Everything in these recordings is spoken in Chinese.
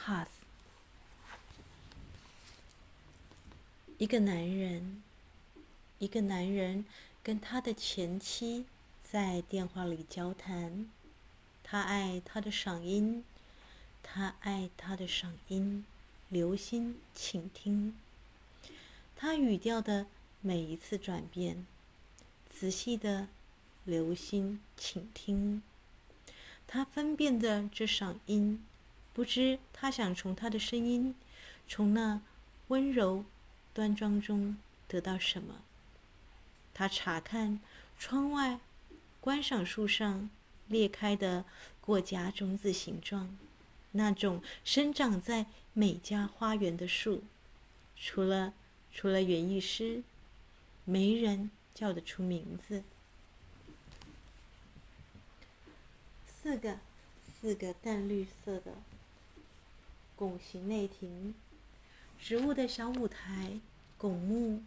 ，Robert Hass。一个男人，一个男人跟他的前妻在电话里交谈。他爱他的嗓音，他爱他的嗓音，留心倾听。他语调的每一次转变，仔细的留心倾听。他分辨着这嗓音，不知他想从他的声音，从那温柔端庄中得到什么。他查看窗外，观赏树上裂开的过荚种子形状，那种生长在每家花园的树，除了除了园艺师，没人叫得出名字。四个，四个淡绿色的拱形内庭，植物的小舞台，拱木，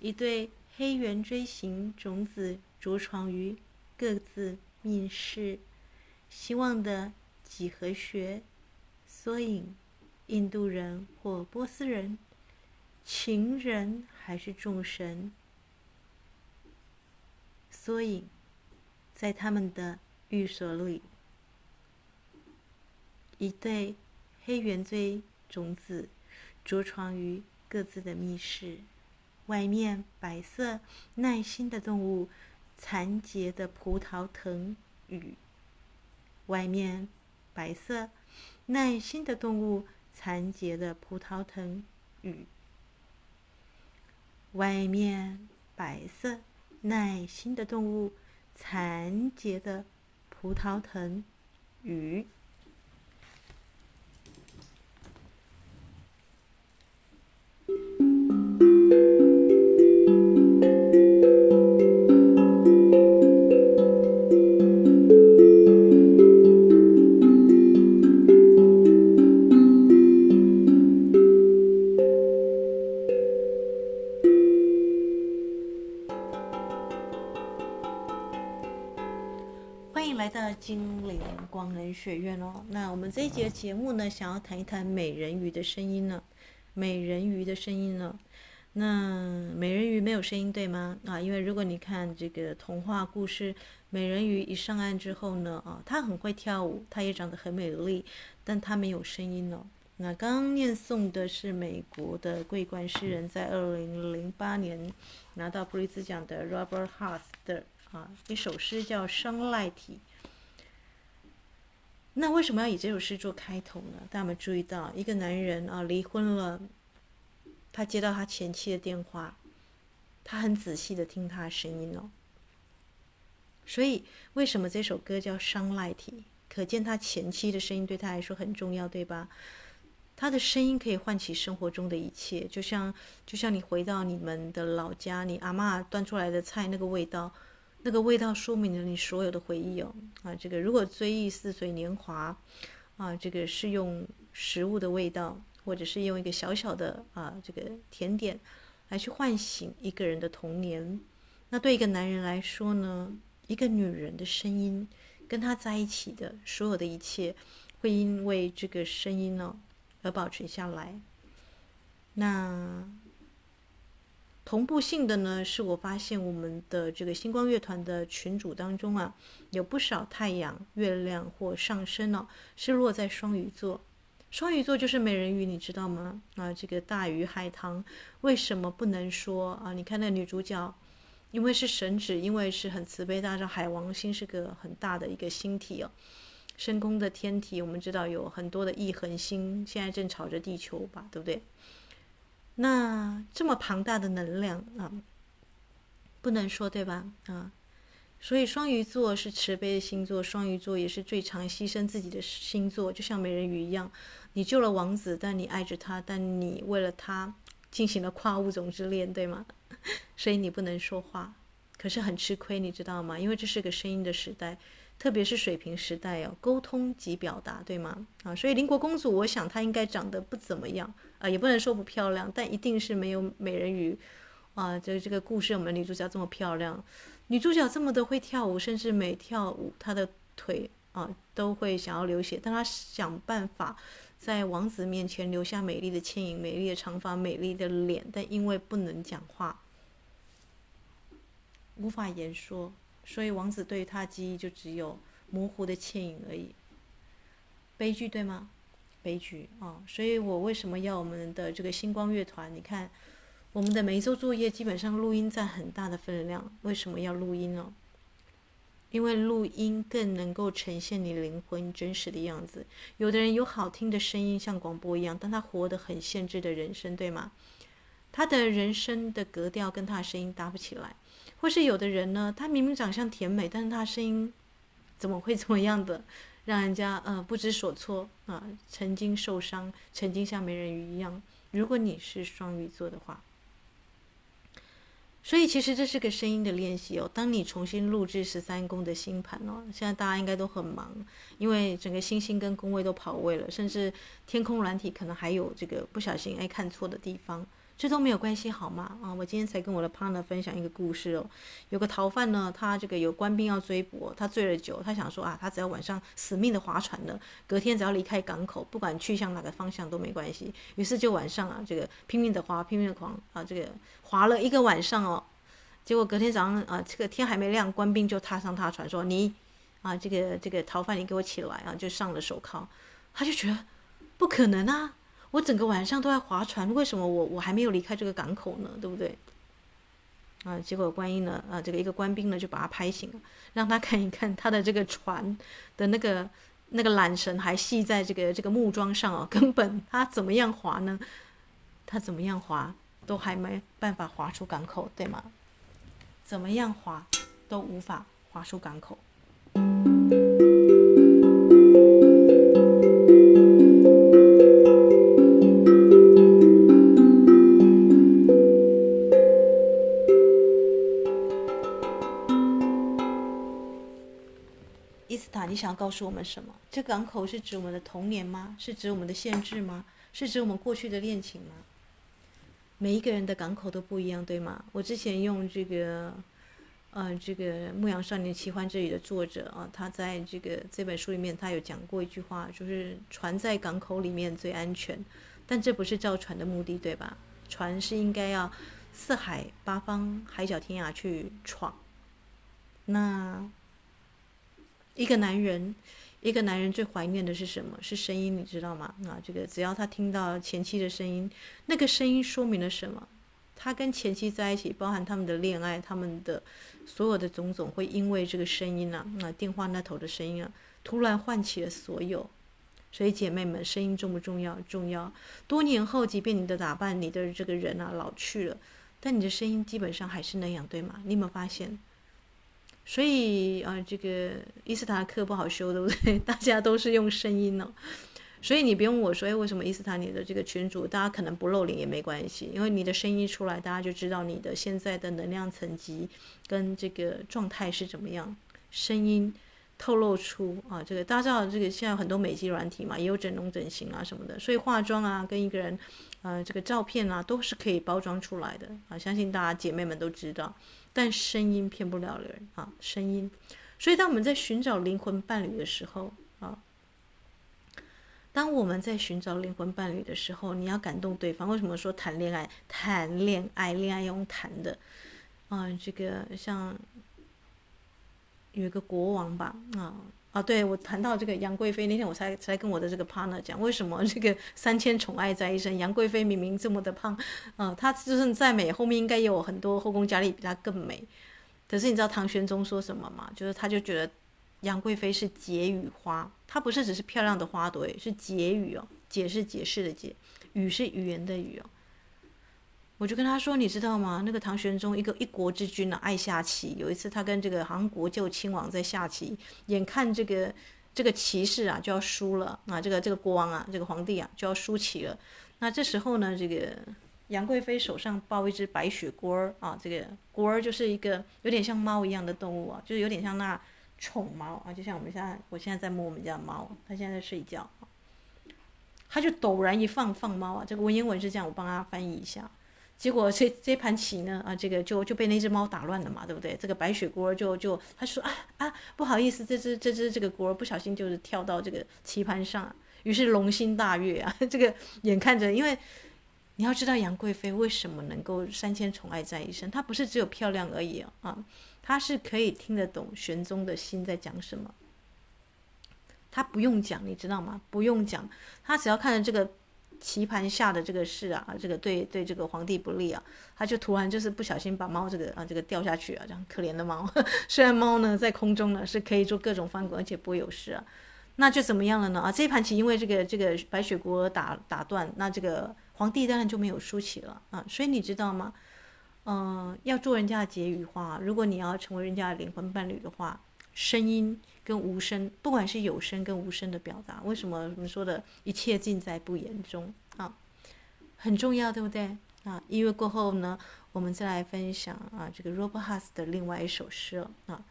一对黑圆锥形种子着床于各自密室，希望的几何学，缩影，印度人或波斯人，情人还是众神，缩影，在他们的。寓所里，一对黑圆锥种子着床于各自的密室。外面白色耐心的动物残结的葡萄藤与外面白色耐心的动物残结的葡萄藤与外面白色耐心的动物残结的。葡萄藤与。想要谈一谈美人鱼的声音呢。美人鱼的声音呢？那美人鱼没有声音对吗？啊，因为如果你看这个童话故事，美人鱼一上岸之后呢，啊，她很会跳舞，她也长得很美丽，但她没有声音哦。那刚刚念诵的是美国的桂冠诗人，在二零零八年拿到普利兹奖的 Robert Hass 的啊一首诗叫《商赖体》。那为什么要以这首诗做开头呢？大家有没有注意到，一个男人啊离婚了，他接到他前妻的电话，他很仔细的听他的声音哦。所以为什么这首歌叫《伤赖体》？可见他前妻的声音对他来说很重要，对吧？他的声音可以唤起生活中的一切，就像就像你回到你们的老家，你阿嬷端出来的菜那个味道。那个味道说明了你所有的回忆哦，啊，这个如果追忆似水年华，啊，这个是用食物的味道，或者是用一个小小的啊这个甜点来去唤醒一个人的童年。那对一个男人来说呢，一个女人的声音跟他在一起的所有的一切，会因为这个声音呢而保存下来。那。同步性的呢，是我发现我们的这个星光乐团的群组当中啊，有不少太阳、月亮或上升哦，是落在双鱼座。双鱼座就是美人鱼，你知道吗？啊，这个大鱼海棠为什么不能说啊？你看那女主角，因为是神指，因为是很慈悲大，让海王星是个很大的一个星体哦。深宫的天体，我们知道有很多的异恒星，现在正朝着地球吧，对不对？那这么庞大的能量啊，不能说对吧？啊，所以双鱼座是慈悲的星座，双鱼座也是最常牺牲自己的星座，就像美人鱼一样。你救了王子，但你爱着他，但你为了他进行了跨物种之恋，对吗？所以你不能说话，可是很吃亏，你知道吗？因为这是个声音的时代。特别是水平时代哦，沟通及表达，对吗？啊，所以邻国公主，我想她应该长得不怎么样啊，也不能说不漂亮，但一定是没有美人鱼啊。这这个故事，我们女主角这么漂亮，女主角这么的会跳舞，甚至每跳舞她的腿啊都会想要流血，但她想办法在王子面前留下美丽的倩影、美丽的长发、美丽的脸，但因为不能讲话，无法言说，所以王子对他的记忆就只有模糊的倩影而已。悲剧对吗？悲剧啊！所以我为什么要我们的这个星光乐团？你看，我们的每一周作业基本上录音占很大的分量。为什么要录音呢？因为录音更能够呈现你灵魂真实的样子。有的人有好听的声音，像广播一样，但他活得很限制的人生，对吗？他的人生的格调跟他的声音搭不起来。或是有的人呢，他明明长相甜美，但是他声音 怎么会怎么样的？让人家呃不知所措啊，曾经受伤，曾经像美人鱼一样。如果你是双鱼座的话，所以其实这是个声音的练习哦。当你重新录制十三宫的星盘哦，现在大家应该都很忙，因为整个星星跟宫位都跑位了，甚至天空软体可能还有这个不小心哎看错的地方。这都没有关系，好吗？啊，我今天才跟我的 partner 分享一个故事哦。有个逃犯呢，他这个有官兵要追捕，他醉了酒，他想说啊，他只要晚上死命的划船呢，隔天只要离开港口，不管去向哪个方向都没关系。于是就晚上啊，这个拼命的划，拼命的狂啊，这个划了一个晚上哦。结果隔天早上啊，这个天还没亮，官兵就踏上他船说：“你啊，这个这个逃犯，你给我起来啊！”就上了手铐。他就觉得不可能啊。我整个晚上都在划船，为什么我我还没有离开这个港口呢？对不对？啊，结果观音呢，啊，这个一个官兵呢就把他拍醒了，让他看一看他的这个船的那个那个缆绳还系在这个这个木桩上哦，根本他怎么样划呢？他怎么样划都还没办法划出港口，对吗？怎么样划都无法划出港口。你想要告诉我们什么？这港口是指我们的童年吗？是指我们的限制吗？是指我们过去的恋情吗？每一个人的港口都不一样，对吗？我之前用这个，呃，这个《牧羊少年奇幻之旅》的作者啊，他在这个这本书里面，他有讲过一句话，就是船在港口里面最安全，但这不是造船的目的，对吧？船是应该要四海八方、海角天涯去闯。那。一个男人，一个男人最怀念的是什么？是声音，你知道吗？啊，这个只要他听到前妻的声音，那个声音说明了什么？他跟前妻在一起，包含他们的恋爱，他们的所有的种种，会因为这个声音啊，啊，电话那头的声音啊，突然唤起了所有。所以姐妹们，声音重不重要？重要。多年后，即便你的打扮，你的这个人啊老去了，但你的声音基本上还是那样，对吗？你有没有发现？所以啊，这个伊斯塔克不好修，对不对？大家都是用声音呢，所以你不用我说，哎，为什么伊斯塔你的这个群主，大家可能不露脸也没关系，因为你的声音出来，大家就知道你的现在的能量层级跟这个状态是怎么样。声音透露出啊，这个大家知道，这个现在很多美肌软体嘛，也有整容整形啊什么的，所以化妆啊，跟一个人，呃，这个照片啊，都是可以包装出来的啊，相信大家姐妹们都知道。但声音骗不了人啊，声音。所以当我们在寻找灵魂伴侣的时候啊，当我们在寻找灵魂伴侣的时候，你要感动对方。为什么说谈恋爱？谈恋爱，恋爱用谈的啊，这个像有一个国王吧啊。啊，对，我谈到这个杨贵妃那天，我才才跟我的这个 partner 讲，为什么这个 三千宠爱在一身，杨贵妃明明这么的胖，啊、呃，她就算再美，后面应该也有很多后宫佳丽比她更美。可是你知道唐玄宗说什么吗？就是他就觉得杨贵妃是解语花，她不是只是漂亮的花朵，是解语哦，解是解释的解，语是语言的语哦。我就跟他说，你知道吗？那个唐玄宗一个一国之君呢、爱下棋。有一次，他跟这个韩国旧亲王在下棋，眼看这个这个棋士啊就要输了啊，这个这个国王啊，这个皇帝啊就要输棋了。那这时候呢，这个杨贵妃手上抱一只白雪蠴儿啊，这个蠴儿就是一个有点像猫一样的动物啊，就是有点像那宠猫啊，就像我们现在我现在在摸我们家猫，它现在在睡觉，他就陡然一放放猫啊，这个文言文是这样，我帮他翻译一下。结果这这盘棋呢，啊，这个就就被那只猫打乱了嘛，对不对？这个白雪锅就就他说啊啊，不好意思，这只这只这个锅不小心就是跳到这个棋盘上，于是龙心大悦啊，这个眼看着，因为你要知道杨贵妃为什么能够三千宠爱在一身，她不是只有漂亮而已啊，她是可以听得懂玄宗的心在讲什么，她不用讲，你知道吗？不用讲，她只要看着这个。棋盘下的这个事啊，这个对对这个皇帝不利啊，他就突然就是不小心把猫这个啊这个掉下去啊，这样可怜的猫。虽然猫呢在空中呢是可以做各种翻滚，而且不会有事啊，那就怎么样了呢？啊，这一盘棋因为这个这个白雪国打打断，那这个皇帝当然就没有输棋了啊。所以你知道吗？嗯、要做人家的解语话，如果你要成为人家的灵魂伴侣的话，声音。跟无声，不管是有声跟无声的表达，为什么我们说的一切尽在不言中啊？很重要，对不对啊？音乐过后呢，我们再来分享啊，这个 Robert Hass 的另外一首诗啊，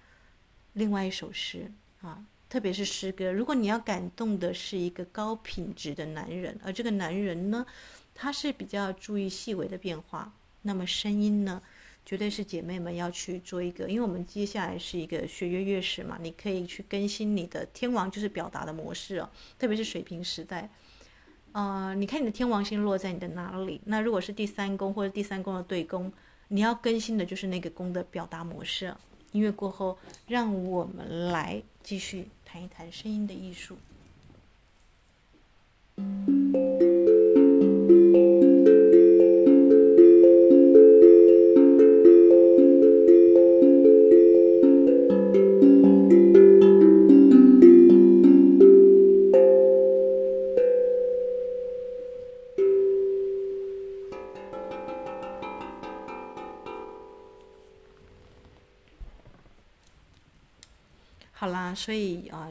另外一首诗啊，特别是诗歌。如果你要感动的是一个高品质的男人，而这个男人呢，他是比较注意细微的变化，那么声音呢？绝对是姐妹们要去做一个，因为我们接下来是一个学月月食嘛，你可以去更新你的天王就是表达的模式哦，特别是水平时代，呃，你看你的天王星落在你的哪里？那如果是第三宫或者第三宫的对宫，你要更新的就是那个宫的表达模式。音乐过后，让我们来继续谈一谈声音的艺术。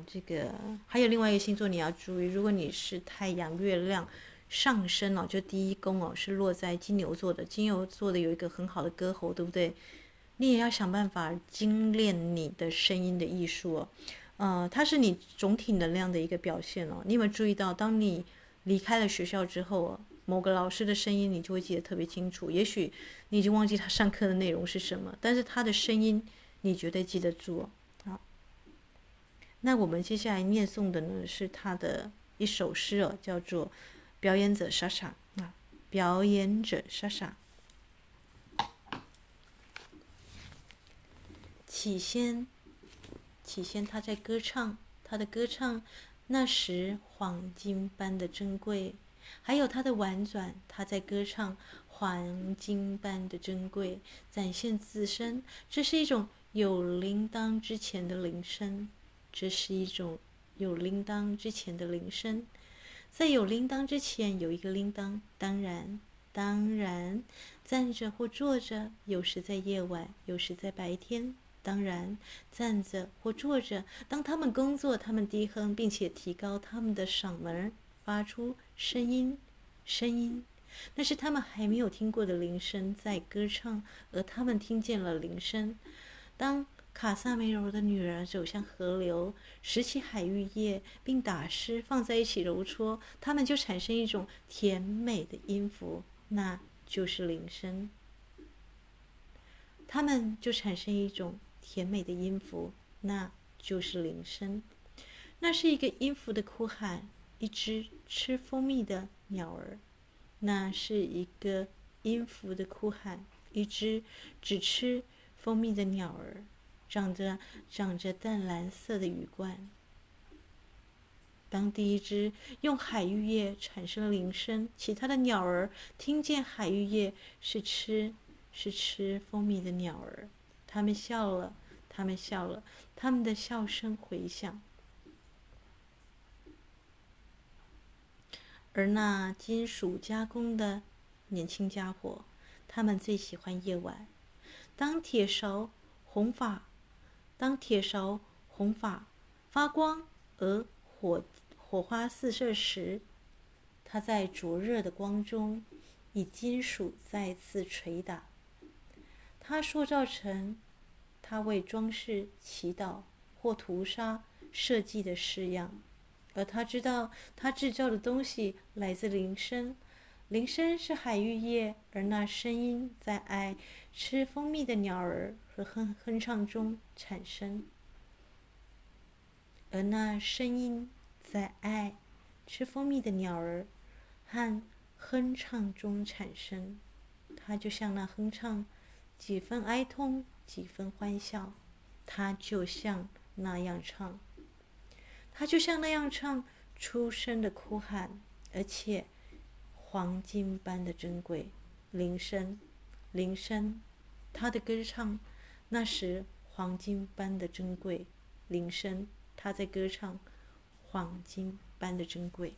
这个还有另外一个星座你要注意，如果你是太阳、月亮上升哦，就第一宫哦，是落在金牛座的，金牛座的有一个很好的歌喉，对不对？你也要想办法精炼你的声音的艺术哦，呃，它是你总体能量的一个表现哦。你有没有注意到，当你离开了学校之后，某个老师的声音你就会记得特别清楚，也许你已经忘记他上课的内容是什么，但是他的声音你绝对记得住哦。那我们接下来念诵的呢，是他的一首诗哦，叫做《表演者莎莎》啊，《表演者莎莎》。起先，起先他在歌唱，他的歌唱那时黄金般的珍贵，还有他的婉转，他在歌唱黄金般的珍贵，展现自身，这是一种有铃铛之前的铃声。这是一种有铃铛之前的铃声，在有铃铛之前有一个铃铛。当然，当然，站着或坐着，有时在夜晚，有时在白天。当然，站着或坐着，当他们工作，他们低哼，并且提高他们的嗓门，发出声音，声音，那是他们还没有听过的铃声在歌唱，而他们听见了铃声。当卡萨梅柔的女儿走向河流，拾起海芋叶，并打湿放在一起揉搓，它们就产生一种甜美的音符，那就是铃声。它们就产生一种甜美的音符，那就是铃声。那是一个音符的哭喊，一只吃蜂蜜的鸟儿。那是一个音符的哭喊，一只只吃蜂蜜的鸟儿。长着长着淡蓝色的羽冠。当第一只用海芋叶产生了铃声，其他的鸟儿听见海芋叶是吃是吃蜂蜜的鸟儿，它们笑了，它们笑了，他们的笑声回响。而那金属加工的年轻家伙，他们最喜欢夜晚。当铁勺红发。当铁勺红发发光而火火花四射时，它在灼热的光中以金属再次捶打。它塑造成它为装饰、祈祷或屠杀设计的式样，而他知道他制造的东西来自铃声，铃声是海芋叶，而那声音在爱吃蜂蜜的鸟儿和哼哼唱中产生。而那声音在爱吃蜂蜜的鸟儿和哼唱中产生，它就像那哼唱，几分哀痛，几分欢笑。它就像那样唱，它就像那样唱，出声的哭喊，而且。黄金般的珍贵，铃声，铃声，他的歌唱，那时黄金般的珍贵，铃声，他在歌唱，黄金般的珍贵。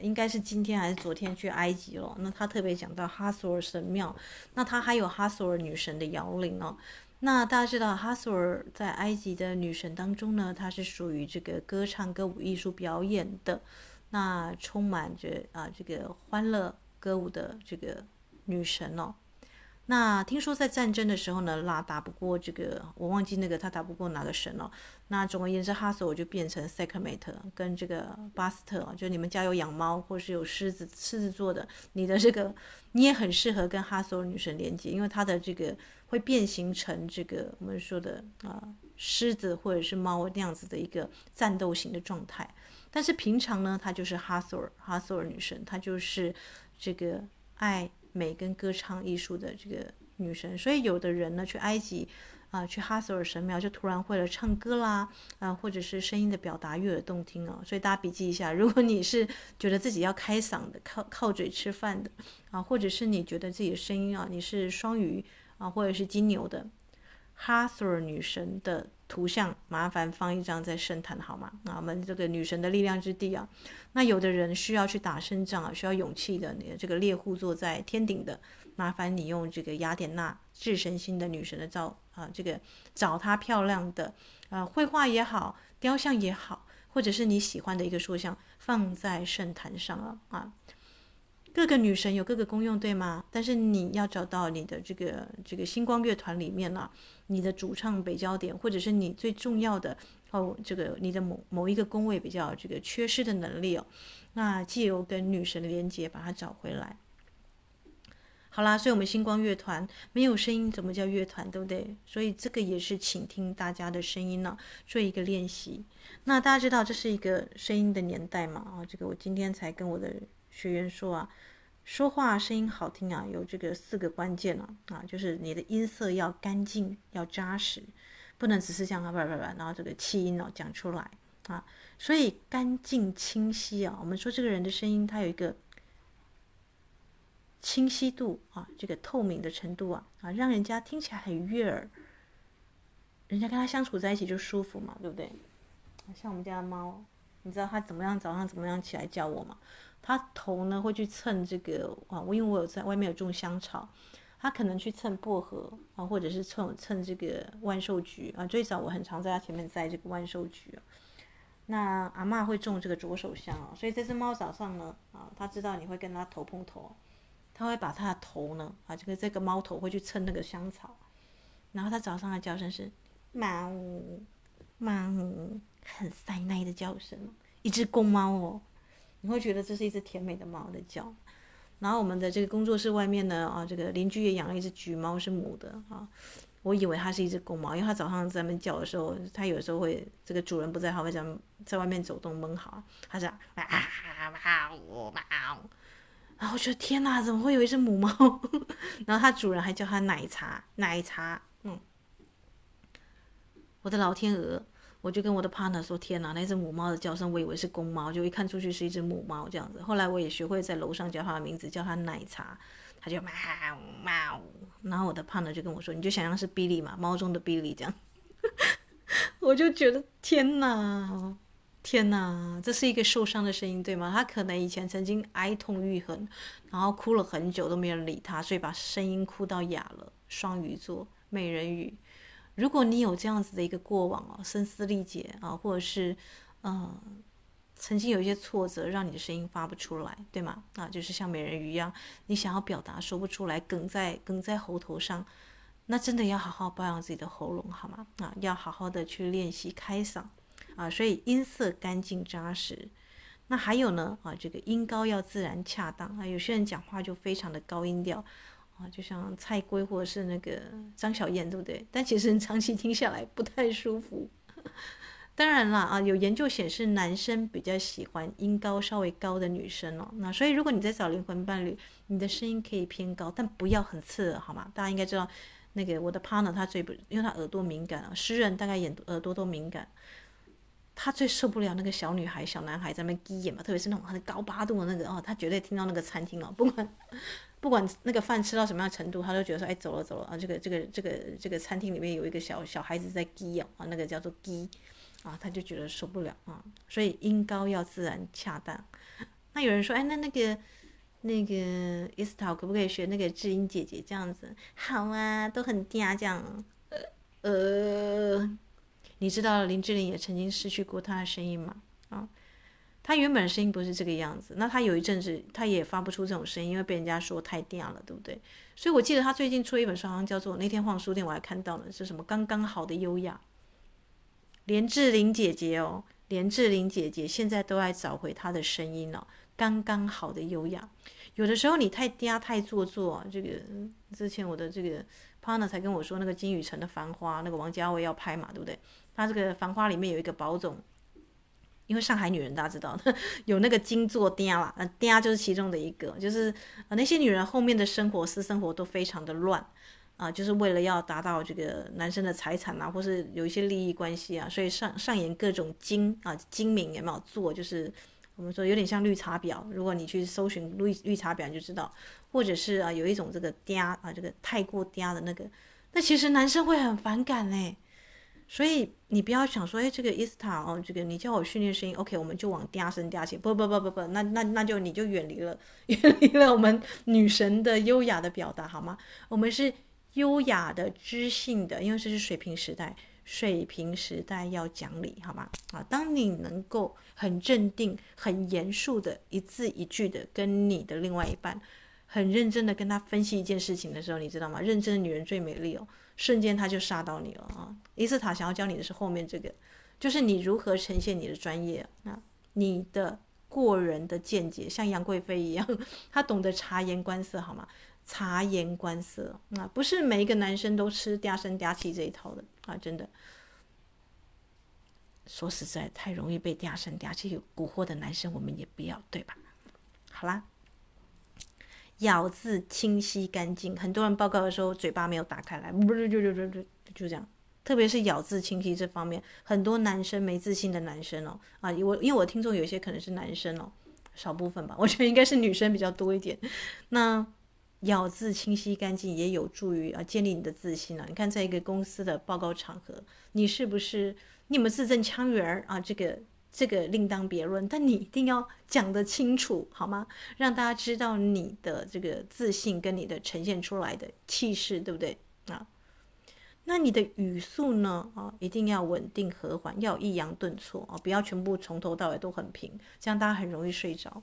应该是今天还是昨天去埃及了。那他特别讲到哈索尔神庙，那他还有哈索尔女神的摇铃哦。那大家知道哈索尔在埃及的女神当中呢，她是属于这个歌唱歌舞艺术表演的，那充满着啊这个欢乐歌舞的这个女神哦。那听说在战争的时候呢，拉打不过这个，我忘记那个他打不过哪个神了。那总而言之，哈索尔就变成塞克美特跟这个巴斯特，就你们家有养猫或是有狮子，狮子座的，你的这个你也很适合跟哈索尔女神连接，因为她的这个会变形成这个我们说的啊、狮子或者是猫那样子的一个战斗型的状态。但是平常呢，她就是哈索尔，哈索尔女神，她就是这个爱。美跟歌唱艺术的这个女神，所以有的人呢去埃及啊、去哈索尔神庙就突然会了唱歌啦，啊、或者是声音的表达悦耳动听哦。所以大家笔记一下，如果你是觉得自己要开嗓的，靠靠嘴吃饭的啊，或者是你觉得自己的声音啊，你是双鱼啊，或者是金牛的，哈索尔女神的。图像麻烦放一张在圣坛好吗？那我们这个女神的力量之地啊，那有的人需要去打胜仗啊，需要勇气的，你的这个猎户座在天顶的，麻烦你用这个雅典娜智神星的女神的照啊，这个找她漂亮的啊绘画也好，雕像也好，或者是你喜欢的一个塑像放在圣坛上了啊。各个女神有各个功用，对吗？但是你要找到你的这个这个星光乐团里面呢、啊，你的主唱北焦点，或者是你最重要的哦，这个你的某某一个宫位比较这个缺失的能力哦，那借由跟女神的连接把它找回来。好啦，所以我们星光乐团没有声音，怎么叫乐团，对不对？所以这个也是倾听大家的声音呢、做一个练习。那大家知道这是一个声音的年代嘛？啊，这个我今天才跟我的。学员说啊，说话声音好听啊，有这个四个关键啊，啊，就是你的音色要干净，要扎实，不能只是这样啊，不不不，然后这个气音哦讲出来啊，所以干净清晰啊，我们说这个人的声音，它有一个清晰度啊，这个透明的程度啊，啊，让人家听起来很悦耳，人家跟他相处在一起就舒服嘛，对不对？像我们家的猫，你知道它怎么样早上怎么样起来叫我吗？他头呢会去蹭这个啊，我因为我有在外面有种香草，他可能去蹭薄荷啊，或者是蹭蹭这个万寿菊啊。最早我很常在他前面栽这个万寿菊啊。那阿嬷会种这个左手香啊，所以这只猫早上呢啊，它知道你会跟它头碰头，它会把它的头呢啊，这个这个猫头会去蹭那个香草，然后它早上的叫声是猫猫，很塞奶的叫声，一只公猫哦。你会觉得这是一只甜美的猫的叫，然后我们的这个工作室外面呢，啊，这个邻居也养了一只橘猫，是母的啊。我以为它是一只公猫，因为它早上在那边叫的时候，它有时候会这个主人不在，它会在在外面走动闷好，它是啊啊啊呜，然后我觉得天哪，怎么会有一只母猫？然后它主人还叫它奶茶奶茶，嗯，我的老天鹅。我就跟我的 partner 说：“天哪，那只母猫的叫声，我以为是公猫，就一看出去是一只母猫这样子。后来我也学会在楼上叫它的名字，叫它奶茶，它就喵喵。然后我的 partner 就跟我说：‘你就想象是 Billy 嘛，猫中的 Billy 这样。’我就觉得天哪，天哪，这是一个受伤的声音，对吗？他可能以前曾经哀痛欲横，然后哭了很久都没有人理他，所以把声音哭到哑了。双鱼座美人鱼，如果你有这样子的一个过往哦，声嘶力竭啊，或者是嗯、呃，曾经有一些挫折，让你的声音发不出来，对吗？啊，就是像美人鱼一样，你想要表达说不出来，哽在哽在喉头上，那真的要好好保养自己的喉咙，好吗？啊，要好好的去练习开嗓。啊，所以音色干净扎实，那还有呢啊，这个音高要自然恰当啊。有些人讲话就非常的高音调啊，就像蔡圭或者是那个张小燕，对不对？但其实长期听下来不太舒服。当然了啊，有研究显示男生比较喜欢音高稍微高的女生哦。那所以如果你在找灵魂伴侣，你的声音可以偏高，但不要很刺耳，好吗？大家应该知道，那个我的 partner 他最不，因为他耳朵敏感啊，诗人大概眼耳朵都敏感。他最受不了那个小女孩、小男孩在那边鸡眼嘛，特别是那种很高八度的那个哦，他绝对听到那个餐厅哦，不管不管那个饭吃到什么样程度，他都觉得说，哎，走了走了啊，这个这个这个这个餐厅里面有一个小小孩子在鸡眼啊，那个叫做鸡啊，他就觉得受不了啊，所以音高要自然恰当。那有人说，哎，那那个那个伊斯塔可不可以学那个智英姐姐这样子？好啊，都很嗲这样，呃。呃你知道林志玲也曾经失去过她的声音吗？啊，他原本声音不是这个样子。那他有一阵子，他也发不出这种声音，因为被人家说太嗲了，对不对？所以我记得他最近出了一本书，好像叫做那天晃书店，我还看到了是什么刚刚好的优雅。连志玲姐姐哦，连志玲姐姐现在都在找回她的声音了，刚刚好的优雅。有的时候你太嗲太做作，这个之前我的这个 partner 才跟我说，那个金宇澄的《繁花》，那个王家卫要拍嘛，对不对？他这个《繁花》里面有一个宝总，因为上海女人大家知道，有那个金座嗲啦，那，嗲就是其中的一个，就是呃那些女人后面的生活私生活都非常的乱啊，就是为了要达到这个男生的财产啊，或是有一些利益关系啊，所以上上演各种精啊精明也没有做，就是我们说有点像绿茶婊，如果你去搜寻绿绿茶婊你就知道，或者是啊有一种这个嗲啊这个太过嗲的那个，那其实男生会很反感嘞。所以你不要想说，哎，这个伊斯塔哦，这个你叫我训练声音，OK，我们就往嗲声嗲气，不不不不不，那那那就你就远离了，远离了我们女神的优雅的表达，好吗？我们是优雅的、知性的，因为这是水平时代，水平时代要讲理，好吗？啊，当你能够很镇定、很严肃的一字一句的跟你的另外一半，很认真的跟他分析一件事情的时候，你知道吗？认真的女人最美丽哦。瞬间他就杀到你了啊！伊斯塔想要教你的是后面这个，就是你如何呈现你的专业啊，你的过人的见解，像杨贵妃一样，他懂得察言观色，好吗？察言观色啊，不是每一个男生都吃嗲声嗲气这一套的啊！真的，说实在，太容易被嗲声嗲气蛊惑的男生，我们也不要，对吧？好啦。咬字清晰干净，很多人报告的时候嘴巴没有打开来，不是就就就就就这样。特别是咬字清晰这方面，很多男生没自信的男生哦，啊，我因为我听众有些可能是男生哦，少部分吧，我觉得应该是女生比较多一点。那咬字清晰干净也有助于啊建立你的自信啊。你看，在一个公司的报告场合，你是不是你有没有字正腔圆啊？这个。这个另当别论，但你一定要讲得清楚，好吗？让大家知道你的这个自信跟你的呈现出来的气势，对不对啊？那你的语速呢？啊，一定要稳定和缓，要抑扬顿挫啊，不要全部从头到尾都很平，这样大家很容易睡着。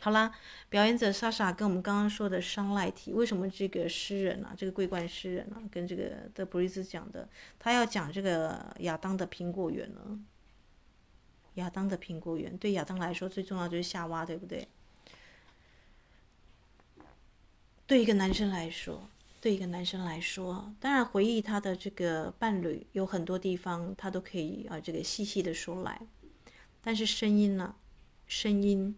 好啦，表演者莎莎跟我们刚刚说的商赖提，为什么这个诗人啊，这个桂冠诗人啊，跟这个德布利兹讲的，他要讲这个亚当的苹果园呢？亚当的苹果园对亚当来说最重要就是夏娃，对不对？对一个男生来说，对一个男生来说，当然回忆他的这个伴侣，有很多地方他都可以啊，这个细细的说来，但是声音呢？声音。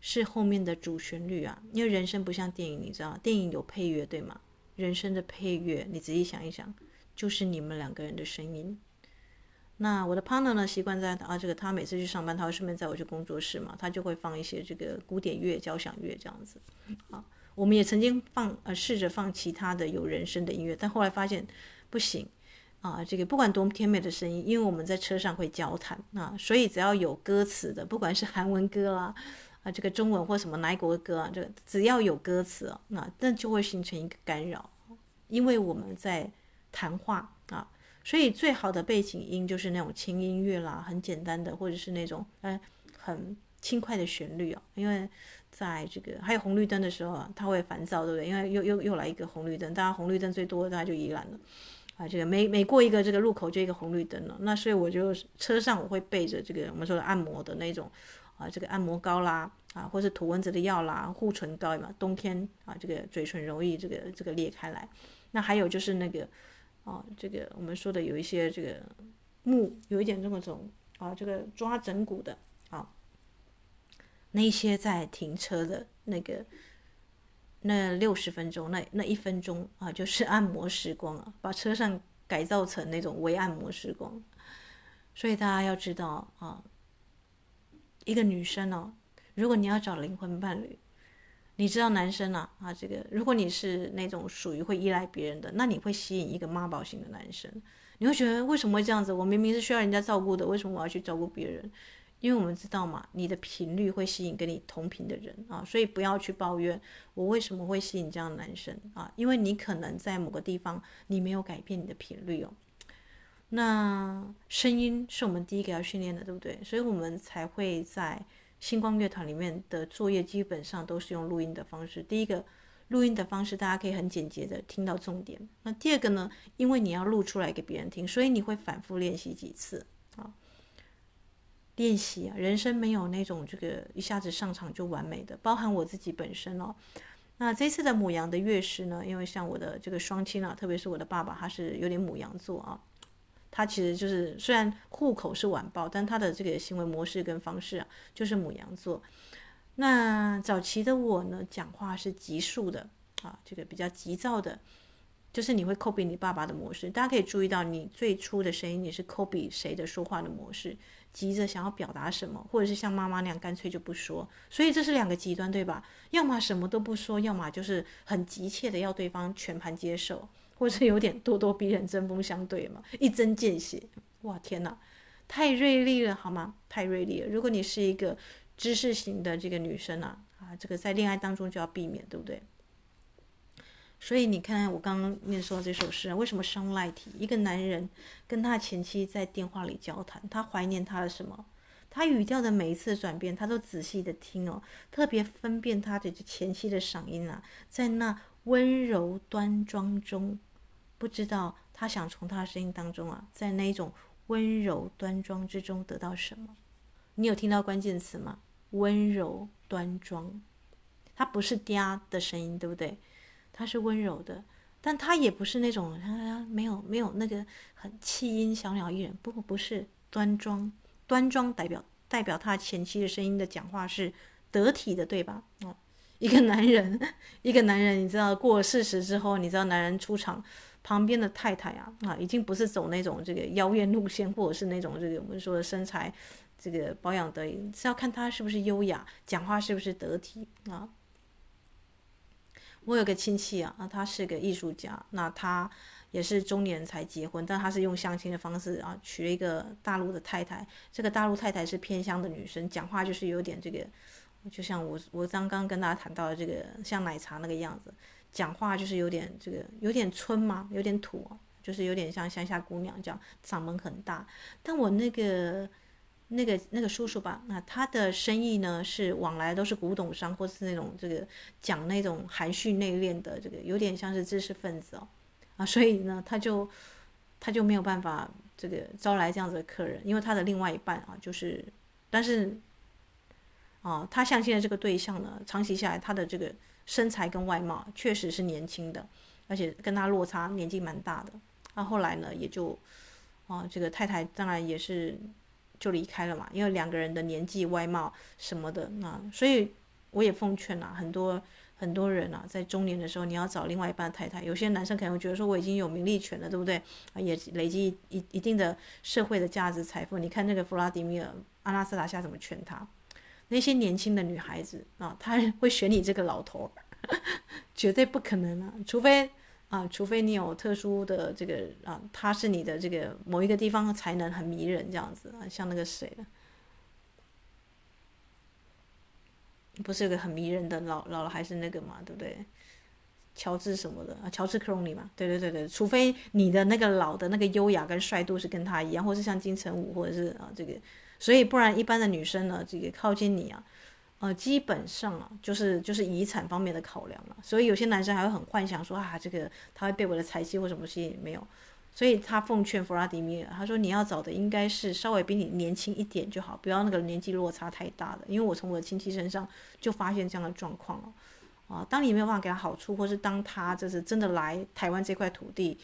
是后面的主旋律啊，因为人生不像电影，你知道，电影有配乐对吗？人生的配乐，你仔细想一想，就是你们两个人的声音。那我的 partner 呢，习惯在啊，这个他每次去上班，他会顺便载我去工作室嘛，他就会放一些这个古典乐、交响乐这样子。啊，我们也曾经放呃试着放其他的有人声的音乐，但后来发现不行啊，这个不管多么甜美的声音，因为我们在车上会交谈啊，所以只要有歌词的，不管是韩文歌啦，啊这个中文或什么哪一国的歌啊，这个只要有歌词啊，那那就会形成一个干扰，因为我们在谈话啊，所以最好的背景音就是那种轻音乐啦，很简单的，或者是那种呃很轻快的旋律啊，因为。在这个还有红绿灯的时候啊，他会烦躁，对不对？因为又又又来一个红绿灯，大家红绿灯最多的大家就宜兰了啊。这个每每过一个这个路口就一个红绿灯了，那所以我就车上我会备着这个我们说的按摩的那种啊，这个按摩膏啦啊，或是涂蚊子的药啦，护唇膏嘛，冬天啊这个嘴唇容易这个这个裂开来。那还有就是那个啊，这个我们说的有一些这个木有一点这么种啊，这个抓枕骨的啊。那些在停车的那个那六十分钟，那那一分钟啊，就是按摩时光啊，把车上改造成那种微按摩时光。所以大家要知道啊，一个女生哦，如果你要找灵魂伴侣，你知道男生啊啊，这个如果你是那种属于会依赖别人的，那你会吸引一个妈宝型的男生。你会觉得为什么会这样子？我明明是需要人家照顾的，为什么我要去照顾别人？因为我们知道嘛，你的频率会吸引跟你同频的人啊，所以不要去抱怨我为什么会吸引这样的男生啊，因为你可能在某个地方你没有改变你的频率哦。那声音是我们第一个要训练的，对不对？所以我们才会在星光乐团里面的作业基本上都是用录音的方式。第一个录音的方式，大家可以很简洁的听到重点。那第二个呢，因为你要录出来给别人听，所以你会反复练习几次啊。练习啊，人生没有那种这个一下子上场就完美的，包含我自己本身哦。那这次的母羊的乐师呢，因为像我的这个双亲啊，特别是我的爸爸，他是有点母羊座啊。他其实就是虽然户口是晚报，但他的这个行为模式跟方式啊，就是母羊座。那早期的我呢，讲话是急速的啊，这个比较急躁的，就是你会 copy 你爸爸的模式。大家可以注意到，你最初的声音你是 copy 谁的说话的模式。急着想要表达什么，或者是像妈妈那样干脆就不说，所以这是两个极端，对吧？要么什么都不说，要么就是很急切的要对方全盘接受，或者是有点咄咄逼人、针锋相对嘛，一针见血。哇，天哪，太锐利了，好吗？太锐利了。如果你是一个知识型的这个女生啊，啊，这个在恋爱当中就要避免，对不对？所以你看，我刚刚念说这首诗，为什么伤赖体？一个男人跟他前妻在电话里交谈，他怀念他的什么？他语调的每一次转变，他都仔细的听哦，特别分辨他的前妻的嗓音啊，在那温柔端庄中，不知道他想从他的声音当中啊，在那种温柔端庄之中得到什么？你有听到关键词吗？温柔端庄，他不是嗲的声音，对不对？他是温柔的，但他也不是那种啊，没有没有那个很气音小鸟依人，不不是端庄，端庄代表代表他前妻的声音的讲话是得体的，对吧？哦，一个男人，一个男人，你知道过了四十之后，你知道男人出场，旁边的太太啊啊，已经不是走那种这个妖艳路线，或者是那种这个我们说的身材这个保养得，是要看她是不是优雅，讲话是不是得体啊。我有个亲戚啊，他是个艺术家，那他也是中年才结婚，但他是用相亲的方式啊，娶了一个大陆的太太。这个大陆太太是偏乡的女生，讲话就是有点这个，就像我我刚刚跟大家谈到的这个像奶茶那个样子，讲话就是有点这个有点村嘛，有点土，就是有点像乡下姑娘这样，嗓门很大。但我那个。那个那个叔叔吧，那他的生意呢是往来都是古董商，或是那种这个讲那种含蓄内敛的，这个有点像是知识分子哦，啊，所以呢他就他就没有办法这个招来这样子的客人，因为他的另外一半啊就是，但是，啊，他相亲的这个对象呢，长期下来他的这个身材跟外貌确实是年轻的，而且跟他落差年纪蛮大的，那后来呢也就，啊，这个太太当然也是。就离开了嘛，因为两个人的年纪、外貌什么的，那所以我也奉劝啊，很多很多人啊，在中年的时候，你要找另外一半太太。有些男生可能会觉得说，我已经有名利权了，对不对？啊，也累积一一定的社会的价值财富。你看那个弗拉迪米尔·阿拉斯塔夏怎么劝他？那些年轻的女孩子啊，他 会选你这个老头，绝对不可能啊，除非啊，除非你有特殊的这个啊，他是你的这个某一个地方才能很迷人这样子啊，像那个谁，不是有个很迷人的老老了还是那个嘛，对不对？乔治什么的啊，乔治克隆尼嘛，对对对对，除非你的那个老的那个优雅跟帅度是跟他一样，或是像金城武，或者是啊这个，所以不然一般的女生呢，这个靠近你啊。呃，基本上啊，就是就是遗产方面的考量了，所以有些男生还会很幻想说啊，这个他会被我的财气或什么吸引，没有，所以他奉劝弗拉迪米尔，他说你要找的应该是稍微比你年轻一点就好，不要那个年纪落差太大的，因为我从我的亲戚身上就发现这样的状况了，啊，当你没有办法给他好处，或是当他就是真的来台湾这块土地，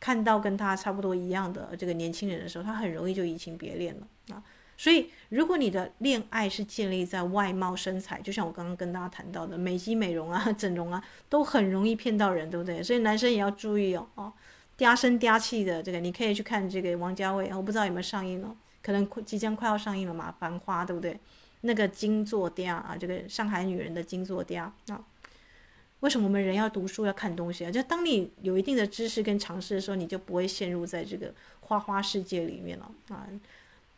看到跟他差不多一样的这个年轻人的时候，他很容易就移情别恋了啊。所以，如果你的恋爱是建立在外貌、身材，就像我刚刚跟大家谈到的美肌、美容啊、整容啊，都很容易骗到人，对不对？所以男生也要注意哦，哦，嗲声嗲气的这个，你可以去看这个王家卫，我不知道有没有上映哦，可能即将快要上映了嘛，《繁花》，对不对？那个金作嗲啊，这个上海女人的金作嗲啊，为什么我们人要读书、要看东西啊？就当你有一定的知识跟常识的时候，你就不会陷入在这个花花世界里面了啊。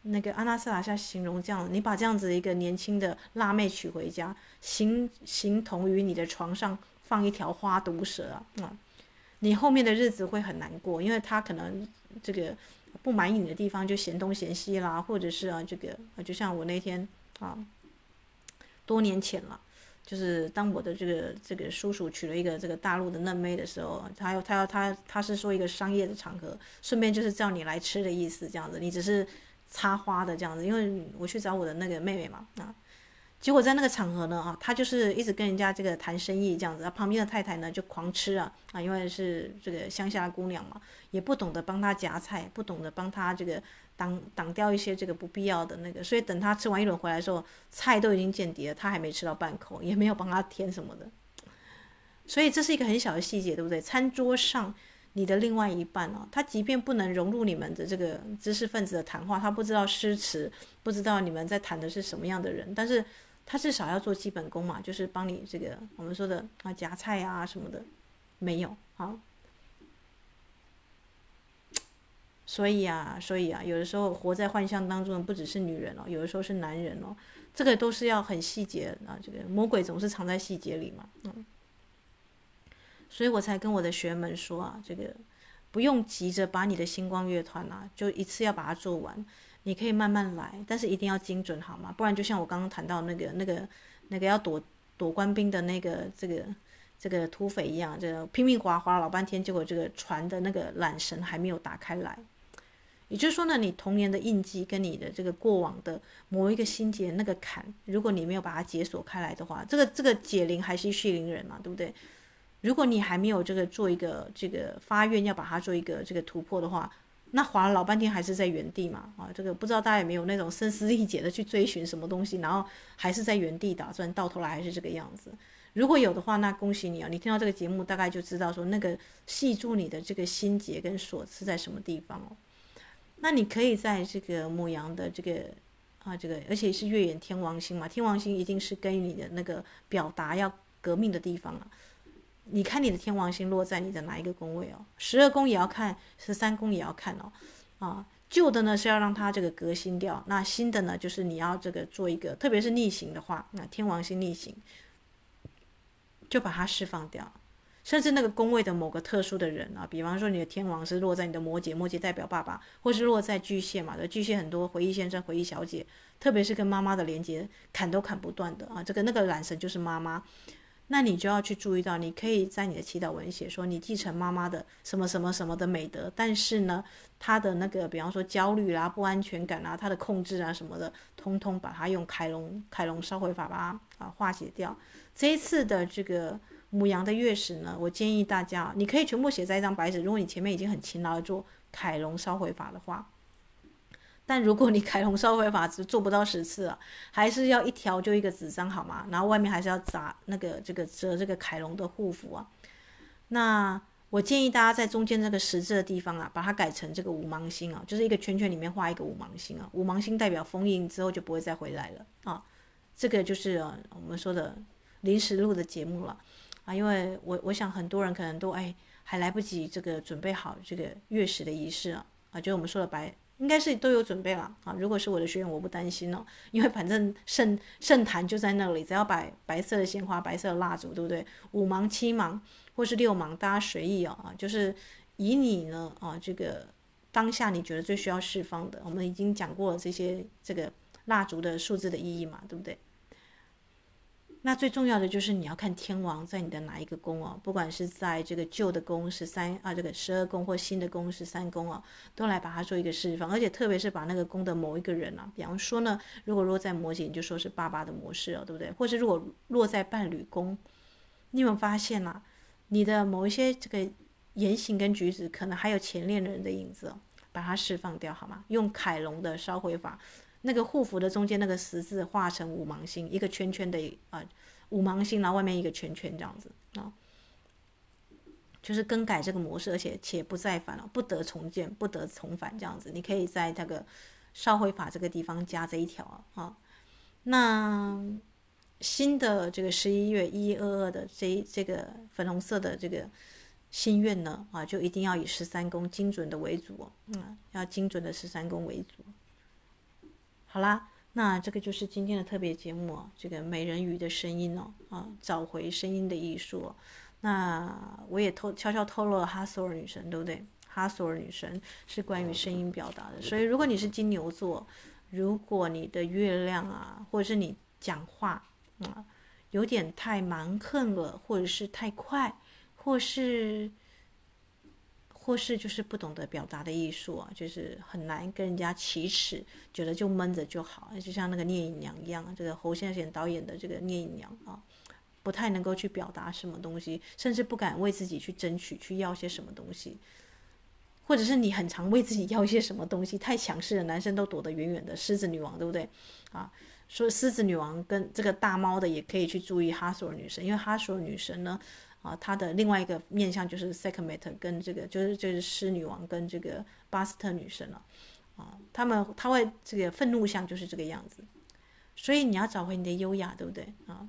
那个阿纳斯塔夏形容这样，你把这样子一个年轻的辣妹娶回家，形形同于你的床上放一条花毒蛇啊，啊，你后面的日子会很难过，因为他可能这个不满意你的地方就嫌东嫌西啦，或者是啊这个啊，就像我那天啊，多年前了，就是当我的这个这个叔叔娶了一个这个大陆的嫩妹的时候，他要他要他他是说一个商业的场合，顺便就是叫你来吃的意思，这样子，你只是。插花的这样子，因为我去找我的那个妹妹嘛，啊，结果在那个场合呢，啊，她就是一直跟人家这个谈生意这样子，啊，旁边的太太呢就狂吃啊，啊，因为是这个乡下姑娘嘛，也不懂得帮她夹菜，不懂得帮她这个挡挡掉一些这个不必要的那个，所以等她吃完一轮回来的时候，菜都已经见底了，她还没吃到半口，也没有帮她添什么的，所以这是一个很小的细节，对不对？餐桌上。你的另外一半哦，他即便不能融入你们的这个知识分子的谈话，他不知道诗词，不知道你们在谈的是什么样的人，但是他至少要做基本功嘛，就是帮你这个我们说的啊夹菜啊什么的，没有啊。所以啊，所以啊，有的时候活在幻象当中的不只是女人哦，有的时候是男人哦，这个都是要很细节啊，这个魔鬼总是藏在细节里嘛，嗯。所以我才跟我的学员们说啊，这个不用急着把你的星光乐团啊，就一次要把它做完，你可以慢慢来，但是一定要精准，好吗？不然就像我刚刚谈到那个那个那个要躲躲官兵的那个这个这个土匪一样，这个拼命划划老半天，结果这个船的那个缆绳还没有打开来。也就是说呢，你童年的印记跟你的这个过往的某一个心结那个坎，如果你没有把它解锁开来的话，这个这个解铃还须系铃人嘛，对不对？如果你还没有这个做一个这个发愿要把它做一个这个突破的话，那划了老半天还是在原地嘛啊，这个不知道大家有没有那种声嘶力竭的去追寻什么东西，然后还是在原地打转，到头来还是这个样子。如果有的话，那恭喜你啊，你听到这个节目大概就知道说那个系住你的这个心结跟锁是在什么地方哦。那你可以在这个母羊的这个啊这个，而且是月圆天王星嘛，天王星一定是跟你的那个表达要革命的地方啊。你看你的天王星落在你的哪一个宫位哦？十二宫也要看，十三宫也要看哦。啊，旧的呢是要让它这个革新掉，那新的呢就是你要这个做一个，特别是逆行的话，那天王星逆行就把它释放掉。甚至那个宫位的某个特殊的人啊，比方说你的天王是落在你的摩羯，摩羯代表爸爸，或是落在巨蟹嘛，的巨蟹很多回忆先生、回忆小姐，特别是跟妈妈的连接砍都砍不断的啊，这个那个缆绳就是妈妈。那你就要去注意到，你可以在你的祈祷文写说，你继承妈妈的什么什么什么的美德，但是呢，他的那个，比方说焦虑啦、不安全感啊、他的控制啊什么的，通通把它用凯龙凯龙烧毁法把它啊化解掉。这一次的这个母羊的月食呢，我建议大家，你可以全部写在一张白纸，如果你前面已经很勤劳的做凯龙烧毁法的话。但如果你凯龙烧毁法只做不到十次啊，还是要一条就一个纸张好吗？然后外面还是要扎那个这个折这个凯龙的护符啊。那我建议大家在中间这个十字的地方啊，把它改成这个五芒星啊，就是一个圈圈里面画一个五芒星啊。五芒星代表封印之后就不会再回来了啊。这个就是我们说的临时录的节目了啊，因为我我想很多人可能都哎。还来不及这个准备好这个月食的仪式啊，啊，就我们说的白，应该是都有准备了啊。如果是我的学员，我不担心哦，因为反正圣圣坛就在那里，只要摆白色的鲜花、白色的蜡烛，对不对？五芒、七芒或是六芒，大家随意哦啊，就是以你呢啊这个当下你觉得最需要释放的，我们已经讲过了这些这个蜡烛的数字的意义嘛，对不对？那最重要的就是你要看天王在你的哪一个宫哦，不管是在这个旧的宫十三啊，这个十二宫或新的宫十三宫哦，都来把它做一个释放，而且特别是把那个宫的某一个人啊，比方说呢，如果落在摩羯，你就说是爸爸的模式哦，对不对？或是如果落在伴侣宫，你有没有发现啊？你的某一些这个言行跟举止，可能还有前恋人的影子，把它释放掉好吗？用凯龙的烧毁法。那个护符的中间那个十字画成五芒星，一个圈圈的啊、五芒星，然后外面一个圈圈这样子啊，就是更改这个模式，而且且不再返了，不得重建，不得重返这样子。你可以在这个烧毁法这个地方加这一条啊。那新的这个十一月一二二的这这个粉红色的这个心愿呢啊，就一定要以十三宫精准的为主，嗯，要精准的十三宫为主。好啦，那这个就是今天的特别节目，这个美人鱼的声音哦，啊，找回声音的艺术哦。那我也透悄悄透露了哈索尔女神，对不对？哈索尔女神是关于声音表达的，所以如果你是金牛座，如果你的月亮啊，或者是你讲话啊，有点太蛮横了，或者是太快，或是。或是就是不懂得表达的艺术啊，就是很难跟人家启齿，觉得就闷着就好，就像那个聂隐娘一样，这个侯孝贤导演的这个聂隐娘啊，不太能够去表达什么东西，甚至不敢为自己去争取，去要些什么东西，或者是你很常为自己要一些什么东西，太强势的男生都躲得远远的，狮子女王对不对？啊，说狮子女王跟这个大猫的也可以去注意哈索尔女神，因为哈索尔女神呢。啊，他的另外一个面向就是 second mate 跟这个就是就是狮女王跟这个巴斯特女神了，啊，他们他会这个愤怒相就是这个样子，所以你要找回你的优雅，对不对啊？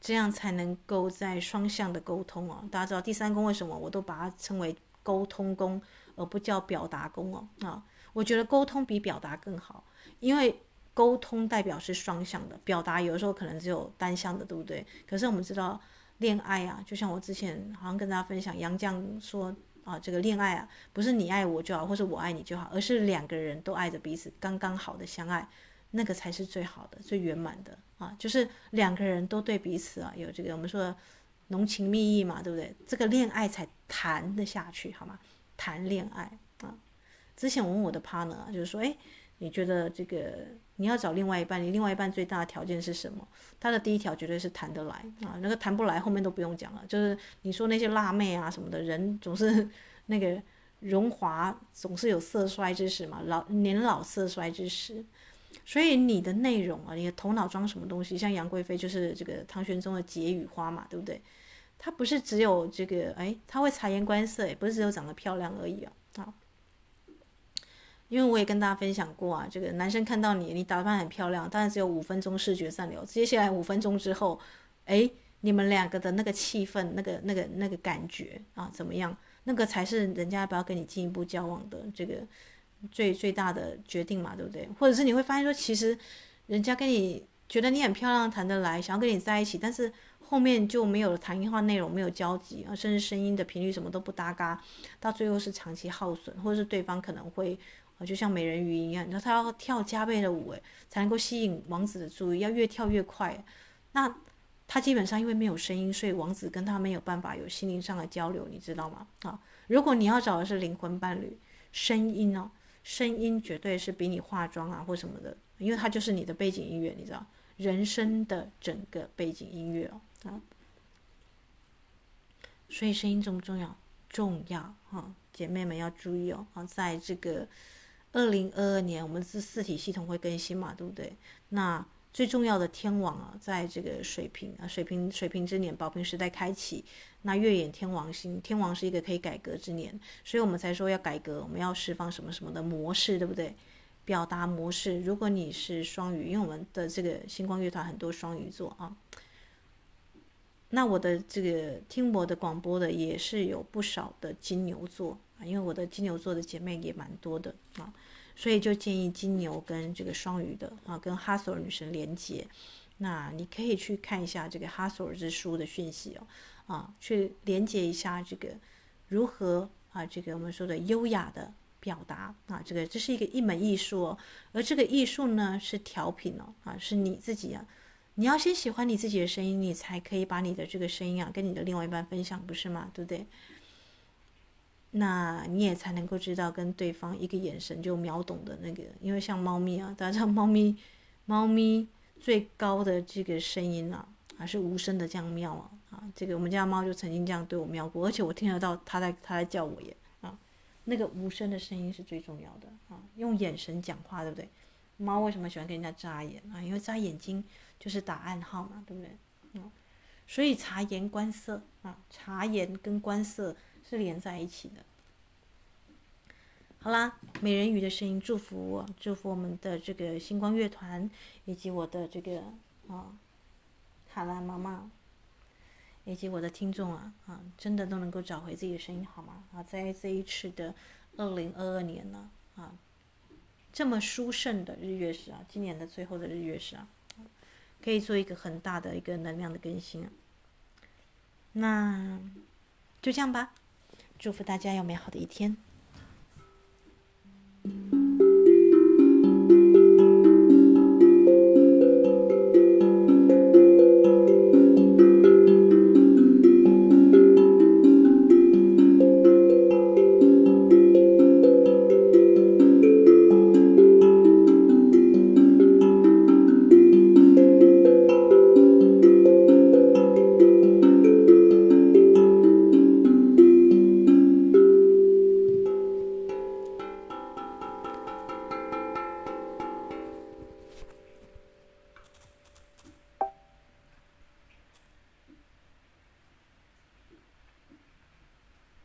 这样才能够在双向的沟通哦。大家知道第三宫为什么我都把它称为沟通宫，而不叫表达宫哦？啊，我觉得沟通比表达更好，因为沟通代表是双向的，表达有的时候可能只有单向的，对不对？可是我们知道。恋爱啊，就像我之前好像跟大家分享，杨绛说啊，这个恋爱啊，不是你爱我就好，或是我爱你就好，而是两个人都爱着彼此，刚刚好的相爱，那个才是最好的、最圆满的啊。就是两个人都对彼此啊有这个我们说浓情蜜意嘛，对不对？这个恋爱才谈得下去，好吗？谈恋爱啊。之前我问我的 partner，就是说，哎，你觉得这个？你要找另外一半，你另外一半最大的条件是什么？他的第一条绝对是谈得来啊，那个谈不来后面都不用讲了。就是你说那些辣妹啊什么的，人总是那个荣华总是有色衰之时嘛，老年老色衰之时。所以你的内容啊，你的头脑装什么东西？像杨贵妃就是这个唐玄宗的解语花嘛，对不对？她不是只有这个哎，她会察言观色，也不是只有长得漂亮而已啊啊。因为我也跟大家分享过啊，这个男生看到你，你打扮很漂亮，当然只有五分钟视觉暂留。接下来五分钟之后，哎，你们两个的那个气氛、那个、那个、那个感觉啊，怎么样？那个才是人家要不要跟你进一步交往的这个最最大的决定嘛，对不对？或者是你会发现说，其实人家跟你觉得你很漂亮，谈得来，想要跟你在一起，但是后面就没有了谈话内容，没有交集啊，甚至声音的频率什么都不搭嘎，到最后是长期耗损，或者是对方可能会。啊，就像美人鱼一样，你说他要跳加倍的舞，诶，才能够吸引王子的注意，要越跳越快。那他基本上因为没有声音，所以王子跟他没有办法有心灵上的交流，你知道吗？啊，如果你要找的是灵魂伴侣，声音呢，声音绝对是比你化妆啊或什么的，因为它就是你的背景音乐，你知道，人生的整个背景音乐哦，啊，所以声音重不重要？重要啊，姐妹们要注意哦，啊，在这个。二零二二年，我们是四体系统会更新嘛，对不对？那最重要的天王啊，在这个水平啊，水平水平之年，宝瓶时代开启。那月掩天王星，天王是一个可以改革之年，所以我们才说要改革，我们要释放什么什么的模式，对不对？表达模式。如果你是双鱼，因为我们的这个星光乐团很多双鱼座啊，那我的这个听我的广播的也是有不少的金牛座，啊因为我的金牛座的姐妹也蛮多的啊，所以就建议金牛跟这个双鱼的啊，跟哈索尔女神连接。那你可以去看一下这个哈索尔之书的讯息哦，啊，去连接一下这个如何啊，这个我们说的优雅的表达啊，这个这是一个一门艺术哦，而这个艺术呢是调频哦，啊，是你自己啊，你要先喜欢你自己的声音，你才可以把你的这个声音啊跟你的另外一半分享，不是吗？对不对？那你也才能够知道跟对方一个眼神就秒懂的那个，因为像猫咪啊，大家知道猫咪，猫咪。最高的这个声音啊，还是无声的这样喵啊啊！这个我们家猫就曾经这样对我喵过，而且我听得到它在它在叫我耶啊！那个无声的声音是最重要的啊，用眼神讲话，对不对？猫为什么喜欢跟人家眨眼啊？因为眨眼睛就是打暗号嘛，对不对？啊，所以察言观色啊，察言跟观色是连在一起的。好啦，美人鱼的声音祝福我，祝福我们的这个星光乐团，以及我的这个啊卡拉妈妈，以及我的听众啊啊，真的都能够找回自己的声音，好吗？啊，在这一次的二零二二年呢啊，这么殊胜的日月食啊，今年的最后的日月食啊，可以做一个很大的一个能量的更新。那就这样吧，祝福大家有美好的一天。